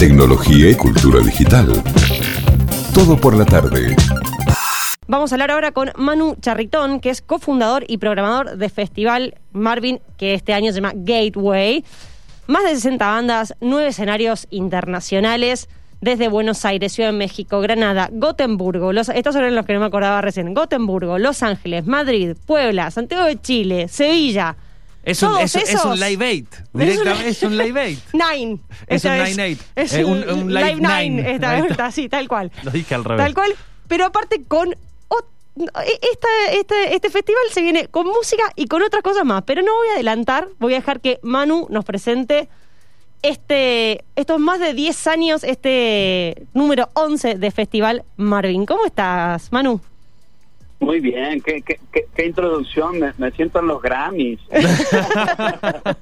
tecnología y cultura digital. Todo por la tarde. Vamos a hablar ahora con Manu Charritón, que es cofundador y programador de Festival Marvin, que este año se llama Gateway. Más de 60 bandas, nueve escenarios internacionales, desde Buenos Aires, Ciudad de México, Granada, Gotemburgo, los, estos son los que no me acordaba recién, Gotemburgo, Los Ángeles, Madrid, Puebla, Santiago de Chile, Sevilla. Es un, Todos es, es esos. un live eight. Directamente, es un live eight. Nine. Es un vez. Nine Eight. Es Eh, un, live, Live nine. Nine. Esta vez así, tal cual. Lo dije al revés. Tal cual. Pero aparte con... ot- Esta, este, este festival se viene con música y con otras cosas más, pero no voy a adelantar, voy a dejar que Manu nos presente este, estos más de 10 años, este número 11 de Festival Marvin. ¿Cómo estás, Manu? Muy bien, qué, qué, qué, qué introducción, me, me siento en los Grammys.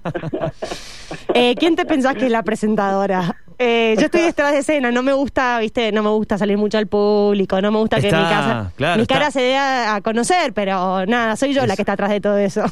Eh, ¿Quién te pensás que es la presentadora? Eh, yo estoy detrás de escena, no me gusta, viste, no me gusta salir mucho al público, no me gusta que mi, casa, claro, mi está. cara se dé a, a conocer, pero nada, soy yo la que está atrás de todo eso.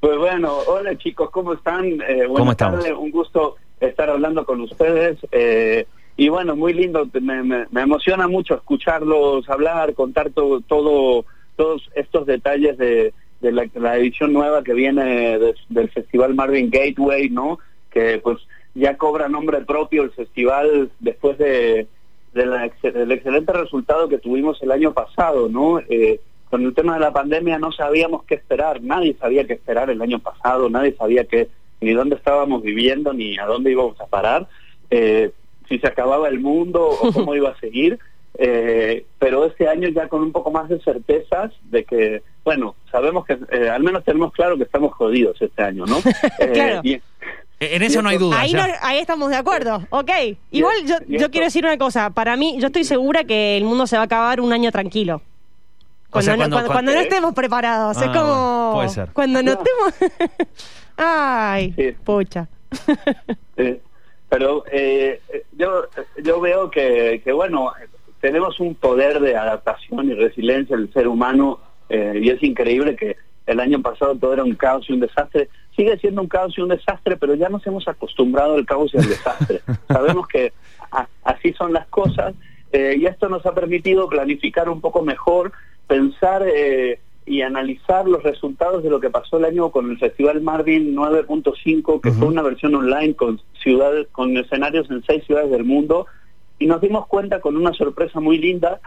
pues bueno, hola chicos, ¿cómo están? Eh, buenas ¿Cómo estamos? tardes, un gusto estar hablando con ustedes. eh, y bueno, muy lindo, me, me- emociona mucho escucharlos hablar, contar todo, todo todos estos detalles de, de la, edición nueva que viene de- del Festival Marvin Gateway, ¿no? Que pues ya cobra nombre propio el festival después de, del excelente resultado que tuvimos el año pasado, ¿no? Eh, con el tema de la pandemia no sabíamos qué esperar, nadie sabía qué esperar el año pasado, nadie sabía qué, ni dónde estábamos viviendo, ni a dónde íbamos a parar, eh, si se acababa el mundo o cómo iba a seguir. Eh, pero este año ya con un poco más de certezas de que, bueno, sabemos que eh, al menos tenemos claro que estamos jodidos este año, ¿no? Eh, Claro. y- En eso no hay duda. ahí, no- ahí estamos de acuerdo, ok. Igual yo, yo quiero decir una cosa, para mí, yo estoy segura que el mundo se va a acabar un año tranquilo. O Cuando, sea, no, cuando- cuando- cuando- cuando no estemos preparados, es Ah, como... bueno, puede ser. Cuando no estemos... Ay, Sí. pucha. Pero eh, eh, yo yo veo que, que bueno tenemos un poder de adaptación y resiliencia del ser humano eh, y es increíble que el año pasado todo era un caos y un desastre. Sigue siendo un caos y un desastre pero ya nos hemos acostumbrado al caos y al desastre. Sabemos que a- así son las cosas eh, y esto nos ha permitido planificar un poco mejor pensar eh, y analizar los resultados de lo que pasó el año con el Festival Marvin 9.5, que fue una versión online con ciudades, con escenarios en seis ciudades del mundo, y nos dimos cuenta con una sorpresa muy linda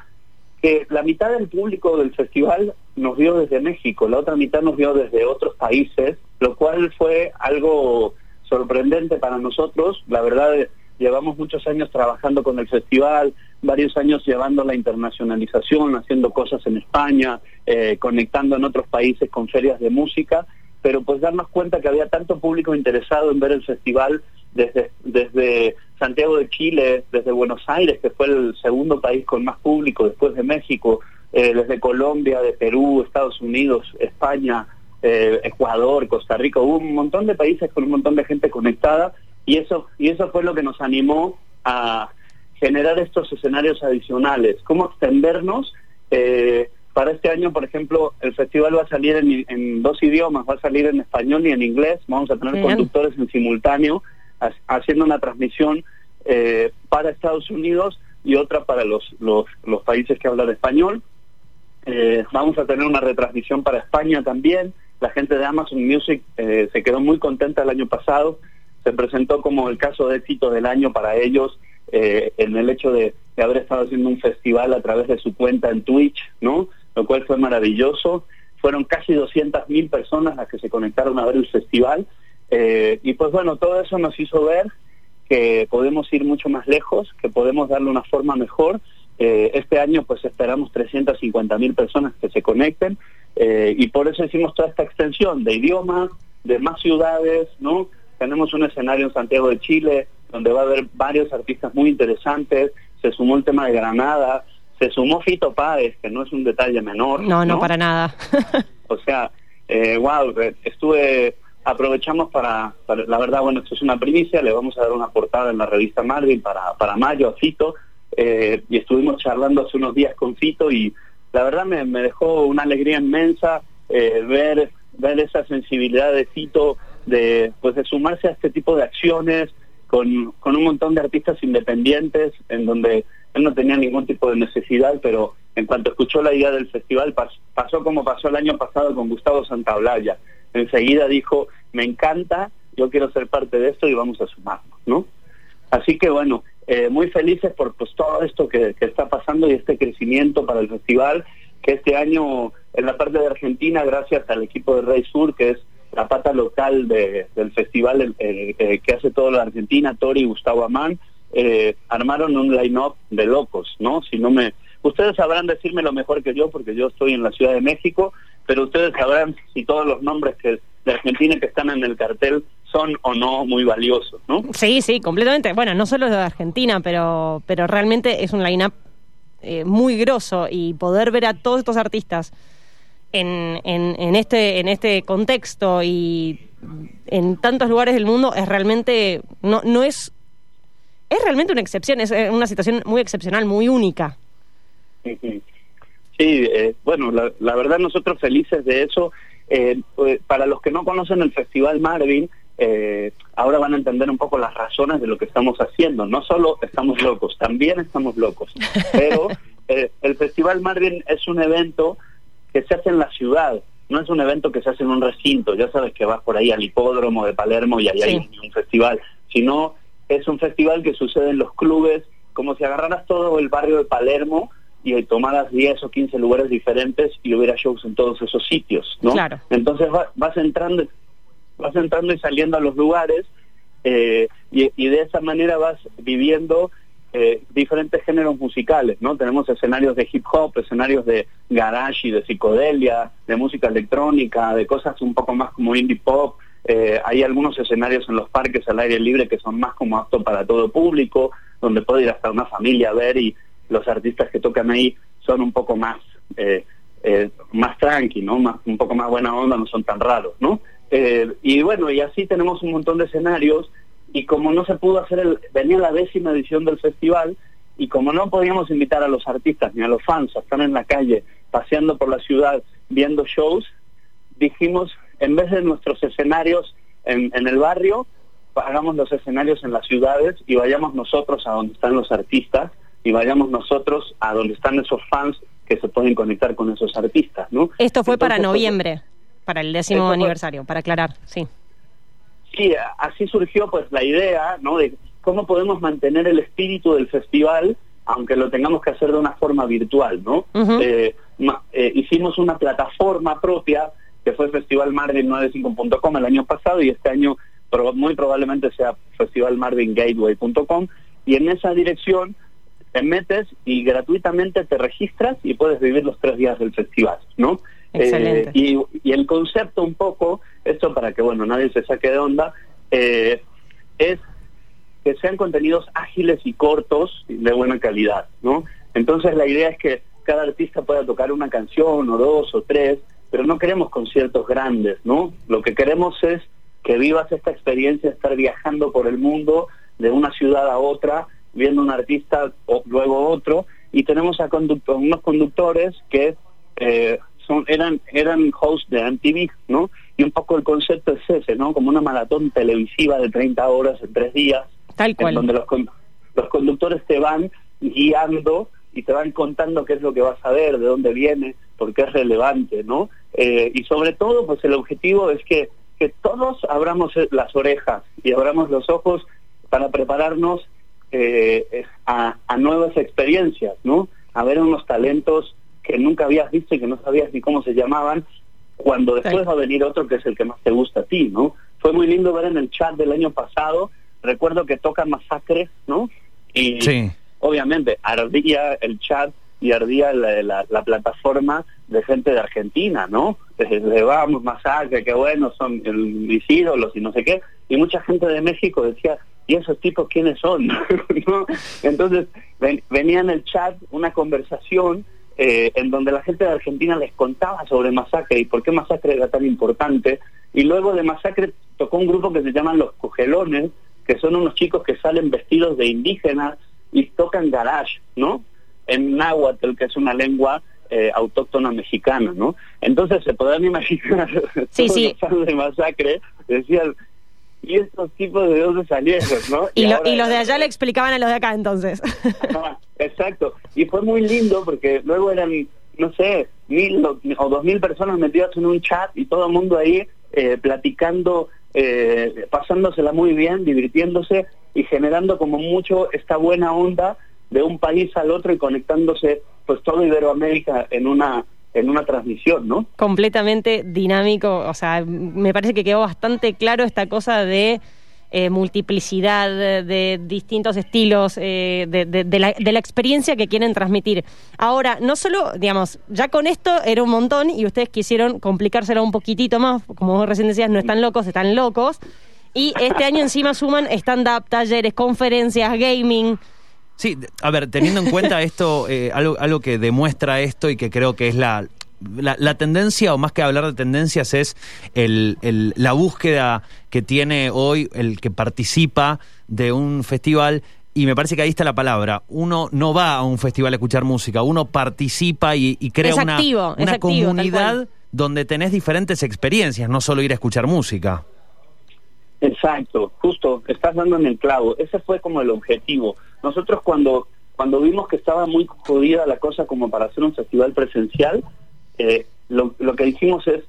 que la mitad del público del festival nos vio desde México, la otra mitad nos vio desde otros países, lo cual fue algo sorprendente para nosotros. La verdad, llevamos muchos años trabajando con el festival, varios años llevando la internacionalización, haciendo cosas en España, eh, conectando en otros países con ferias de música, pero pues darnos cuenta que había tanto público interesado en ver el festival desde, desde Santiago de Chile, desde Buenos Aires, que fue el segundo país con más público después de México, eh, desde Colombia, de Perú, Estados Unidos, España, eh, Ecuador, Costa Rica, hubo un montón de países con un montón de gente conectada y eso y eso fue lo que nos animó a generar estos escenarios adicionales, cómo extendernos. eh, para este año, por ejemplo, el festival va a salir en, en dos idiomas, va a salir en español y en inglés, vamos a tener Bien. conductores en simultáneo ha- haciendo una transmisión eh, para Estados Unidos y otra para los, los, los países que hablan español. Eh, vamos a tener una retransmisión para España también. La gente de Amazon Music eh, se quedó muy contenta el año pasado. Se presentó como el caso de éxito del año para ellos eh, en el hecho de, haber estado haciendo un festival a través de su cuenta en Twitch, ¿no? Lo cual fue maravilloso. Fueron casi 200.000 personas las que se conectaron a ver el festival. Eh, y pues bueno, todo eso nos hizo ver que podemos ir mucho más lejos, que podemos darle una forma mejor. Eh, este año pues esperamos 350 mil personas que se conecten y por eso hicimos toda esta extensión de idiomas, de más ciudades, ¿no? Tenemos un escenario en Santiago de Chile donde va a haber varios artistas muy interesantes, se sumó el tema de Granada, se sumó Fito Páez, que no es un detalle menor. No, no, para nada. O sea, eh, wow, estuve, aprovechamos para, para- la verdad, bueno, esto es una primicia, le vamos a dar una portada en la revista Marvin para, para mayo a Fito, eh, y estuvimos charlando hace unos días con Fito y la verdad me, me dejó una alegría inmensa eh, ver, ver esa sensibilidad de Fito de, pues de sumarse a este tipo de acciones, con, con un montón de artistas independientes, en donde él no tenía ningún tipo de necesidad, pero en cuanto escuchó la idea del festival, pasó como pasó el año pasado con Gustavo Santaolalla. Enseguida dijo, me encanta, yo quiero ser parte de esto y vamos a sumarnos, ¿no? Así que bueno, eh, muy felices por pues, todo esto que, que, está pasando y este crecimiento para el festival, que este año en la parte de Argentina, gracias al equipo de Rey Sur, que es la pata local de, del festival eh, que hace todo la Argentina, Tori y Gustavo Amán, eh, armaron un line-up de locos, ¿no? Si no me... Ustedes sabrán decirme lo mejor que yo, porque yo estoy en la Ciudad de México, pero ustedes sabrán si todos los nombres que de Argentina que están en el cartel son o no muy valiosos, ¿no? Sí, sí, completamente. Bueno, no solo de Argentina, pero, pero realmente es un line-up eh, muy grosso y poder ver a todos estos artistas en, en, en, este, en este contexto y en tantos lugares del mundo es realmente, no, no es es realmente una excepción, es eh, una situación muy excepcional, muy única. Sí, eh, bueno, la, verdad nosotros felices de eso. Eh, pues, para los que no conocen el Festival Marvin, ahora van a entender un poco las razones de lo que estamos haciendo. No solo estamos locos, también estamos locos. Pero el Festival Marvin es un evento que se hace en la ciudad, no es un evento que se hace en un recinto. Ya sabes que vas por ahí al hipódromo de Palermo y ahí hay un festival, sino es un festival que sucede en los clubes, como si agarraras todo el barrio de Palermo y tomaras 10 o 15 lugares diferentes y hubiera shows en todos esos sitios, ¿no? Claro. Entonces vas entrando vas entrando y saliendo a los lugares eh, y, de esa manera vas viviendo eh, diferentes géneros musicales, ¿no? Tenemos escenarios de hip hop, escenarios de garage y de psicodelia, de música electrónica, de cosas un poco más como indie pop, eh, hay algunos escenarios en los parques al aire libre que son más como aptos para todo público, donde puede ir hasta una familia a ver y los artistas que tocan ahí son un poco más eh, eh, más tranqui, ¿no? Un poco más buena onda, no son tan raros, ¿no? y bueno, y así tenemos un montón de escenarios y como no se pudo hacer, el, venía la décima edición del festival y como no podíamos invitar a los artistas ni a los fans a estar en la calle paseando por la ciudad viendo shows, dijimos en vez de nuestros escenarios en, el barrio, hagamos los escenarios en las ciudades y vayamos nosotros a donde están los artistas y vayamos nosotros a donde están esos fans que se pueden conectar con esos artistas, ¿no? Esto fue para noviembre, para el décimo aniversario, para aclarar, sí. Sí, así surgió pues la idea, ¿no? De cómo podemos mantener el espíritu del festival, aunque lo tengamos que hacer de una forma virtual, ¿no? Eh, eh, hicimos una plataforma propia que fue festivalmarvin95.com el año pasado y este año muy probablemente sea festivalmarvingateway.com y en esa dirección te metes y gratuitamente te registras y puedes vivir los tres días del festival, ¿no? Eh, y, el concepto un poco, esto para que bueno nadie se saque de onda, eh, es que sean contenidos ágiles y cortos de buena calidad, ¿no? Entonces la idea es que cada artista pueda tocar una canción o dos o tres pero no queremos conciertos grandes, ¿no? Lo que queremos es que vivas esta experiencia estar viajando por el mundo de una ciudad a otra, viendo un artista o luego otro, y tenemos a unos conductores que eh, son eran eran hosts de MTV, ¿no? Y un poco el concepto es ese, ¿no? Como una maratón televisiva de 30 horas en tres días, Tal cual. en donde los, los conductores te van guiando y te van contando qué es lo que vas a ver, de dónde viene, porque es relevante, ¿no? Eh, y sobre todo, pues el objetivo es que, que todos abramos las orejas y abramos los ojos para prepararnos eh, a, nuevas experiencias, ¿no? A ver unos talentos que nunca habías visto y que no sabías ni cómo se llamaban, cuando después va a venir otro que es el que más te gusta a ti, ¿no? Fue muy lindo ver en el chat del año pasado, recuerdo que toca Masacre, ¿no? Y obviamente ardía el chat y ardía la, la, plataforma de gente de Argentina, ¿no? Desde vamos, masacre, qué bueno, son mis ídolos y no sé qué. Y mucha gente de México decía, ¿y esos tipos quiénes son? Entonces venía en el chat una conversación eh, en donde la gente de Argentina les contaba sobre Masacre y por qué Masacre era tan importante. Y luego de Masacre tocó un grupo que se llaman Los Cogelones, que son unos chicos que salen vestidos de indígenas y tocan garage, ¿no? En náhuatl, que es una lengua eh, autóctona mexicana, ¿no? Entonces se podrán imaginar sí, sí. los de masacre decían ¿y estos tipos de dónde salieron, no? Y, lo- y los de allá le explicaban a los de acá entonces. Ajá, Exacto. Y fue muy lindo porque luego eran, no sé, mil o, o dos mil personas metidas en un chat y todo el mundo ahí eh, platicando, eh, pasándosela muy bien, divirtiéndose y generando como mucho esta buena onda de un país al otro y conectándose pues todo Iberoamérica en una en una transmisión, ¿no? completamente dinámico. O sea, me parece que quedó bastante claro esta cosa de eh, multiplicidad, de, distintos estilos, eh, de, de- de la, de la experiencia que quieren transmitir. Ahora, no solo, digamos, ya con esto era un montón y ustedes quisieron complicárselo un poquitito más, como vos recién decías, no están locos, están locos. Y este año encima suman stand-up, talleres, conferencias, gaming. Sí, a ver, teniendo en cuenta esto, eh, algo, algo que demuestra esto y que creo que es la, la, la tendencia, o más que hablar de tendencias, es el, el- la búsqueda que tiene hoy el que participa de un festival. Y me parece que ahí está la palabra. Uno no va a un festival a escuchar música, uno participa y, y crea Es una, una activo, comunidad donde tenés diferentes experiencias, no solo ir a escuchar música. Exacto, justo, estás dando en el clavo. Ese fue como el objetivo. Nosotros cuando cuando vimos que estaba muy jodida la cosa como para hacer un festival presencial, eh, lo, lo que dijimos es,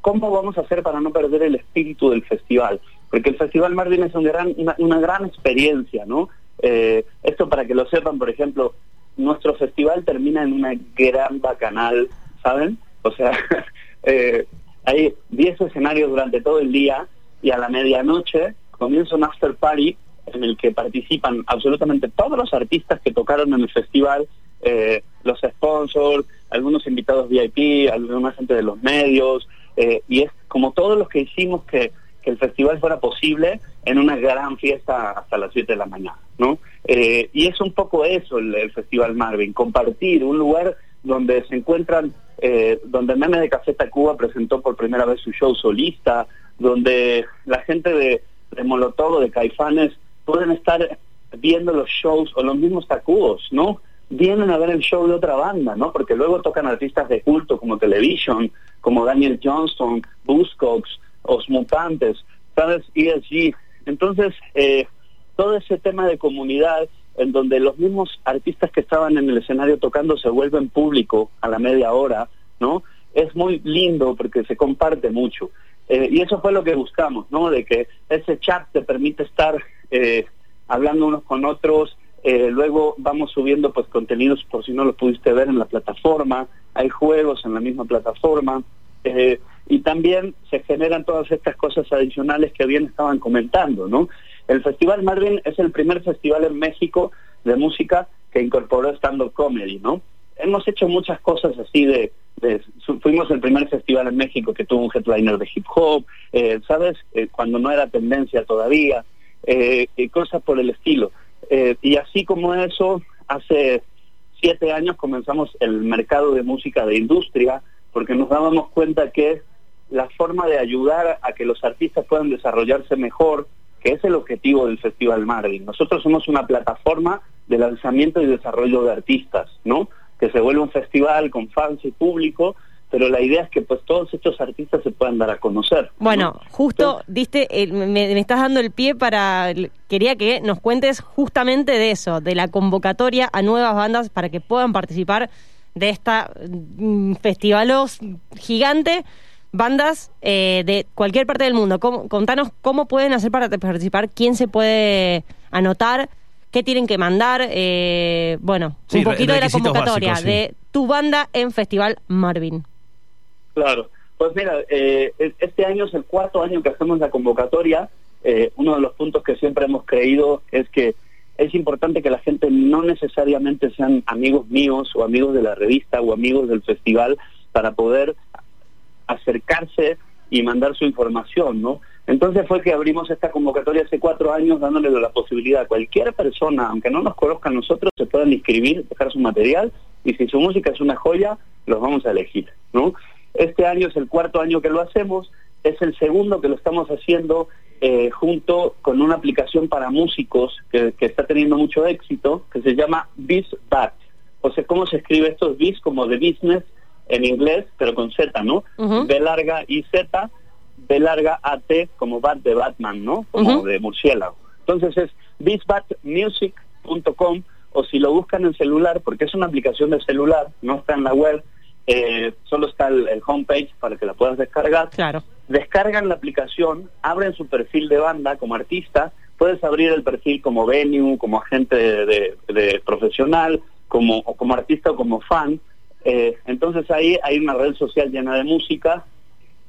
¿cómo vamos a hacer para no perder el espíritu del festival? Porque el Festival Marvin es un gran, una, gran experiencia, ¿no? Eh, esto para que lo sepan, por ejemplo, nuestro festival termina en una gran bacanal, ¿saben? O sea, eh, hay 10 escenarios durante todo el día y a la medianoche comienza un after party en el que participan absolutamente todos los artistas que tocaron en el festival, eh, los sponsors, algunos invitados VIP, alguna gente de los medios, eh, y es como todos los que hicimos que, el festival fuera posible en una gran fiesta hasta las 7 de la mañana, ¿no? Eh, y es un poco eso el, Festival Marvin, compartir un lugar donde se encuentran, donde Meme de Café Tacuba presentó por primera vez su show solista, donde la gente de, de Molotov de Caifanes pueden estar viendo los shows o los mismos Tacubos, ¿no? Vienen a ver el show de otra banda, ¿no? Porque luego tocan artistas de culto como Television, como Daniel Johnston, Buzzcocks, Os Mutantes, ¿sabes? ESG. Entonces, eh, todo ese tema de comunidad en donde los mismos artistas que estaban en el escenario tocando se vuelven público a la media hora, ¿no? Es muy lindo porque se comparte mucho. Eh, y eso fue lo que buscamos, ¿no? De que ese chat te permite estar eh, hablando unos con otros, eh, luego vamos subiendo pues contenidos por si no los pudiste ver en la plataforma, hay juegos en la misma plataforma, eh, y también se generan todas estas cosas adicionales que bien estaban comentando, ¿no? El Festival Marvin es el primer festival en México de música que incorporó stand-up comedy, ¿no? Hemos hecho muchas cosas así de, fuimos el primer festival en México que tuvo un headliner de hip hop, ¿sabes? Cuando no era tendencia todavía, eh, cosas por el estilo. Eh, y así como eso, hace siete años comenzamos el mercado de música de industria, porque nos dábamos cuenta que la forma de ayudar a que los artistas puedan desarrollarse mejor, que es el objetivo del Festival Marvin. Nosotros somos una plataforma de lanzamiento y desarrollo de artistas, ¿no? Que se vuelve un festival con fans y público, pero la idea es que pues todos estos artistas se puedan dar a conocer. ¿no? Bueno, justo diste, el- me, me estás dando el pie para, quería que nos cuentes justamente de eso, de la convocatoria a nuevas bandas para que puedan participar de esta mm, festivalos gigante, bandas eh, de cualquier parte del mundo. ¿Cómo- contanos cómo pueden hacer para participar, quién se puede anotar, qué tienen que mandar, eh, bueno, Sí, un poquito de la convocatoria básicos, sí. de tu banda en Festival Marvin. Claro, pues mira, eh, este año es el cuarto año que hacemos la convocatoria. Eh, uno de los puntos que siempre hemos creído es que es importante que la gente no necesariamente sean amigos míos o amigos de la revista o amigos del festival para poder acercarse y mandar su información, ¿no? Entonces fue que abrimos esta convocatoria hace cuatro años dándole la posibilidad a cualquier persona, aunque no nos conozca a nosotros, se puedan inscribir, dejar su material y si su música es una joya, los vamos a elegir, ¿no? Este año es el cuarto año que lo hacemos, es el segundo que lo estamos haciendo eh, junto con una aplicación para músicos que, que está teniendo mucho éxito, que se llama BizBat. O sea, ¿cómo se escribe esto? Biz como de business en inglés, pero con Z, ¿no? Ujú. B larga y Z, B larga AT como Bat de Batman, ¿no? Como de murciélago. Entonces es bizbatmusic.com o si lo buscan en celular, porque es una aplicación de celular, no está en la web, eh, solo está el, el homepage para que la puedas descargar. Claro. Descargan la aplicación, abren su perfil de banda como artista, puedes abrir el perfil como venue, como agente de, de- de profesional, como, o como artista o como fan. Eh, entonces ahí hay una red social llena de música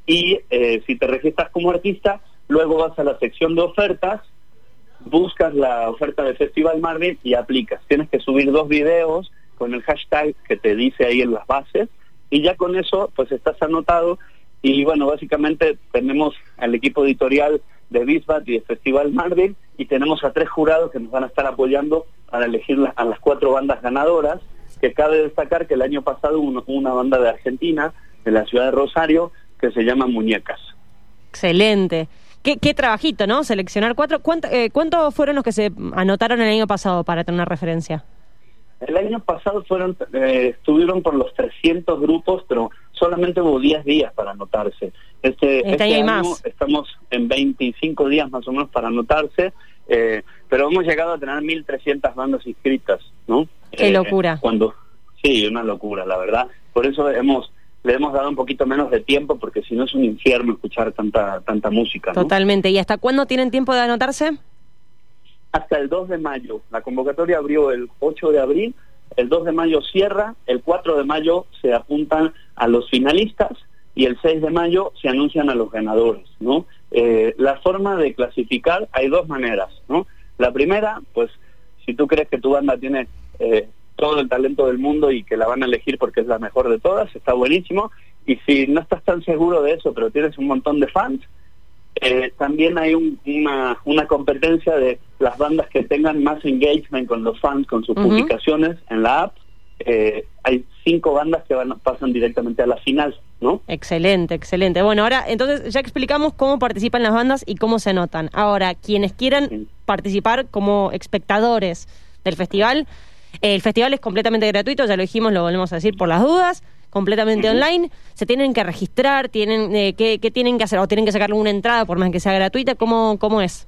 y eh, si te registras como artista, luego vas a la sección de ofertas, buscas la oferta de Festival Marvin y aplicas. Tienes que subir dos videos con el hashtag que te dice ahí en las bases y ya con eso pues estás anotado y bueno, básicamente tenemos al equipo editorial de Bisbat y Festival Marvin y tenemos a tres jurados que nos van a estar apoyando para elegir la- a las cuatro bandas ganadoras, que cabe destacar que el año pasado hubo una banda de Argentina, de la ciudad de Rosario, que se llama Muñecas. Excelente. Qué, qué trabajito, ¿no? Seleccionar cuatro. ¿Cuánto- eh, ¿Cuántos fueron los que se anotaron el año pasado para tener una referencia? El año pasado fueron eh, estuvieron por los 300 grupos, pero solamente hubo 10 días para anotarse. Este, Este año hay más. estamos en 25 días más o menos para anotarse, eh, pero hemos llegado a tener 1.300 bandas inscritas, ¿no? Qué Eh, locura. Cuando sí, una locura, la verdad. Por eso hemos le hemos dado un poquito menos de tiempo porque si no es un infierno escuchar tanta tanta música, ¿no? Totalmente. ¿Y hasta cuándo tienen tiempo de anotarse? Hasta el 2 de mayo. La convocatoria abrió el 8 de abril, el 2 de mayo cierra, el 4 de mayo se apuntan a los finalistas y el 6 de mayo se anuncian a los ganadores, ¿no? Eh, la forma de clasificar hay dos maneras, ¿no? La primera, pues, si tú crees que tu banda tiene eh, todo el talento del mundo y que la van a elegir porque es la mejor de todas, está buenísimo. Y si no estás tan seguro de eso, pero tienes un montón de fans, eh, también hay un- una, una competencia de las bandas que tengan más engagement con los fans, con sus publicaciones en la app. Eh, hay cinco bandas que van, pasan directamente a la final, ¿no? Excelente, excelente. Bueno, ahora entonces ya explicamos cómo participan las bandas y cómo se anotan. Ahora, quienes quieran Sí. participar como espectadores del festival, el festival es completamente gratuito, ya lo dijimos, lo volvemos a decir por las dudas, completamente online. Se tienen que registrar, tienen eh, ¿qué, qué tienen que hacer? ¿O tienen que sacar alguna entrada por más que sea gratuita? ¿Cómo, cómo es?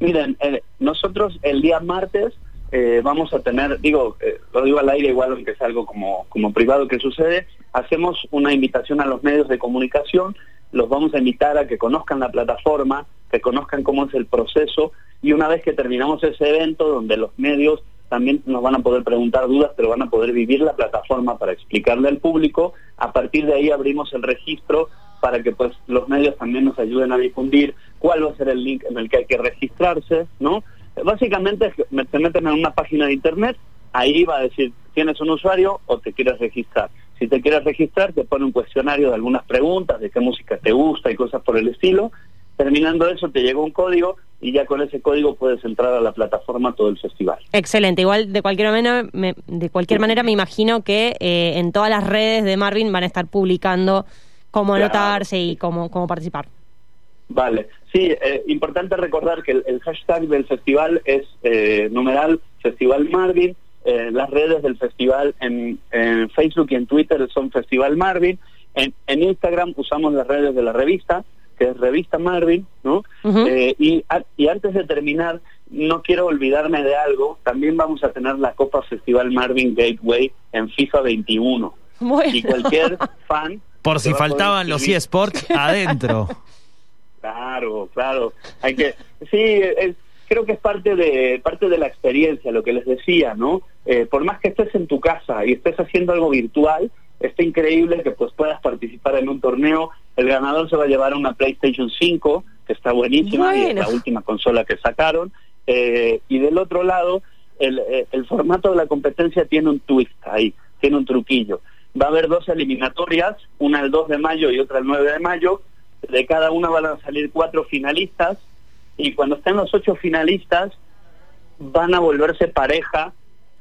Miren, eh, nosotros el día martes eh, vamos a tener, digo, eh, lo digo al aire igual aunque es algo como, como privado que sucede, hacemos una invitación a los medios de comunicación, los vamos a invitar a que conozcan la plataforma, que conozcan cómo es el proceso y una vez que terminamos ese evento donde los medios también nos van a poder preguntar dudas, pero van a poder vivir la plataforma para explicarle al público, a partir de ahí abrimos el registro para que pues los medios también nos ayuden a difundir cuál va a ser el link en el que hay que registrarse, ¿no? Básicamente te meten en una página de internet, ahí va a decir, ¿tienes un usuario o te quieres registrar? Si te quieres registrar, te pone un cuestionario de algunas preguntas, de qué música te gusta y cosas por el estilo. Terminando eso, te llega un código y ya con ese código puedes entrar a la plataforma todo el festival. Excelente. Igual, de cualquier manera, me, de cualquier manera me imagino que eh, en todas las redes de Marvin van a estar publicando cómo Claro. anotarse y cómo, cómo participar. Vale, sí, eh, importante recordar que el, el hashtag del festival es eh, numeral Festival Marvin, eh, las redes del festival en, en Facebook y en Twitter son Festival Marvin, en, en Instagram usamos las redes de la revista, que es Revista Marvin, ¿no? Eh, y, a- y antes de terminar, no quiero olvidarme de algo, también vamos a tener la Copa Festival Marvin Gateway en FIFA 21. Bueno. Y cualquier fan... Por si faltaban los eSports adentro. Claro, claro. Hay que, sí, es- creo que es parte de parte de la experiencia, lo que les decía, ¿no? Eh, por más que estés en tu casa y estés haciendo algo virtual, está increíble que pues puedas participar en un torneo. El ganador se va a llevar una PlayStation 5, que está buenísima y es la última consola que sacaron. Eh, y del otro lado, el, eh, el formato de la competencia tiene un twist ahí, tiene un truquillo. Va a haber dos eliminatorias, una el 2 de mayo y otra el 9 de mayo. De cada una van a salir cuatro finalistas y cuando estén los ocho finalistas van a volverse pareja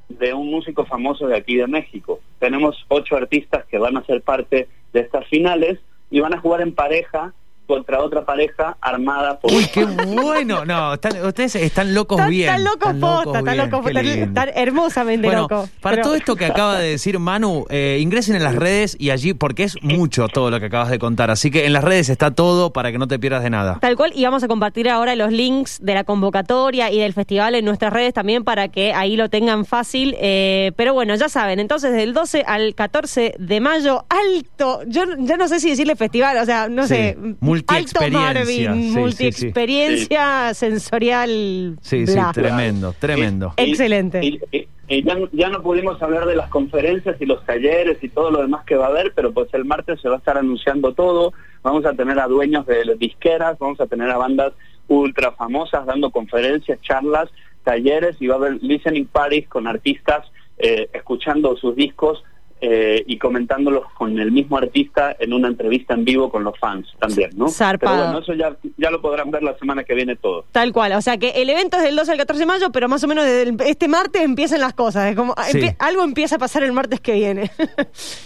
de un músico famoso de aquí de México. Tenemos ocho artistas que van a ser parte de estas finales y van a jugar en pareja contra otra pareja armada por... Uy, qué bueno. No, están- ustedes están locos Están bien. tan locos posta, tan bien, locos, lindo. tan hermosamente Bueno, locos. para Pero- todo esto que acaba de decir Manu, eh, ingresen en las redes y allí, porque es mucho todo lo que acabas de contar, así que en las redes está todo para que no te pierdas de nada. Tal cual, y vamos a compartir ahora los links de la convocatoria y del festival en nuestras redes también para que ahí lo tengan fácil. eh, pero bueno, ya saben, entonces del 12 al 14 de mayo, alto, yo ya no sé si decirle festival, o sea, no Sí, sé, multiexperiencia, alto sí, Marvin, sí, sí. multiexperiencia sensorial. Sí, sí, bla. tremendo, tremendo. Eh, Excelente. Y, y- y ya, ya no pudimos hablar de las conferencias y los talleres y todo lo demás que va a haber, pero pues el martes se va a estar anunciando todo. Vamos a tener a dueños de las disqueras, vamos a tener a bandas ultra famosas dando conferencias, charlas, talleres y va a haber listening parties con artistas eh, escuchando sus discos eh, y comentándolos con el mismo artista en una entrevista en vivo con los fans también, ¿no? Zarpado. Pero bueno, eso ya, ya lo podrán ver la semana que viene todo. Tal cual, o sea que el evento es del 12 al 14 de mayo, pero más o menos desde el- este martes empiezan las cosas. Es como Sí. empie- algo empieza a pasar el martes que viene.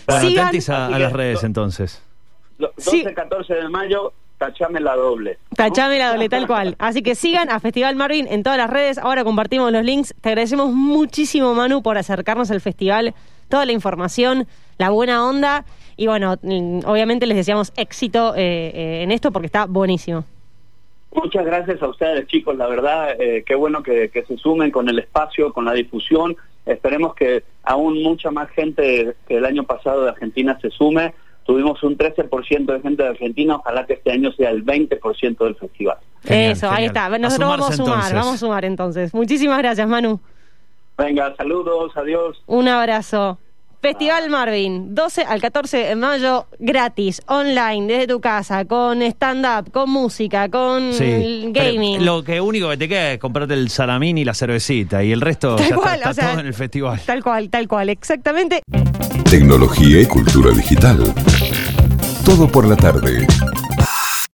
Bueno, Sigan- atentis a, las redes entonces. Lo- Sí. 12-14 de mayo, tachame la doble. Tachame la doble, tal cual. Así que sigan a Festival Marvin en todas las redes. Ahora compartimos los links. Te agradecemos muchísimo, Manu, por acercarnos al festival, toda la información, la buena onda. Y bueno, mm, obviamente les deseamos éxito eh, eh, en esto porque está buenísimo. Muchas gracias a ustedes, chicos. La verdad, eh, qué bueno que, que se sumen con el espacio, con la difusión. Esperemos que aún mucha más gente que el año pasado de Argentina se sume. Tuvimos un 13% de gente de Argentina. Ojalá que este año sea el 20% del festival. Genial, Eso, ahí está. A Nosotros vamos a sumar, entonces. vamos a sumar entonces. Muchísimas gracias, Manu. Venga, saludos, adiós. Un abrazo. Festival Marvin, 12 al 14 de mayo, gratis, online, desde tu casa, con stand-up, con música, con Sí. Gaming. Lo que único que te queda es comprarte el salamín y la cervecita y el resto Tal ya cual, está, o está sea, todo en el festival. Tal cual, tal cual, exactamente. Tecnología y cultura digital. Todo por la tarde.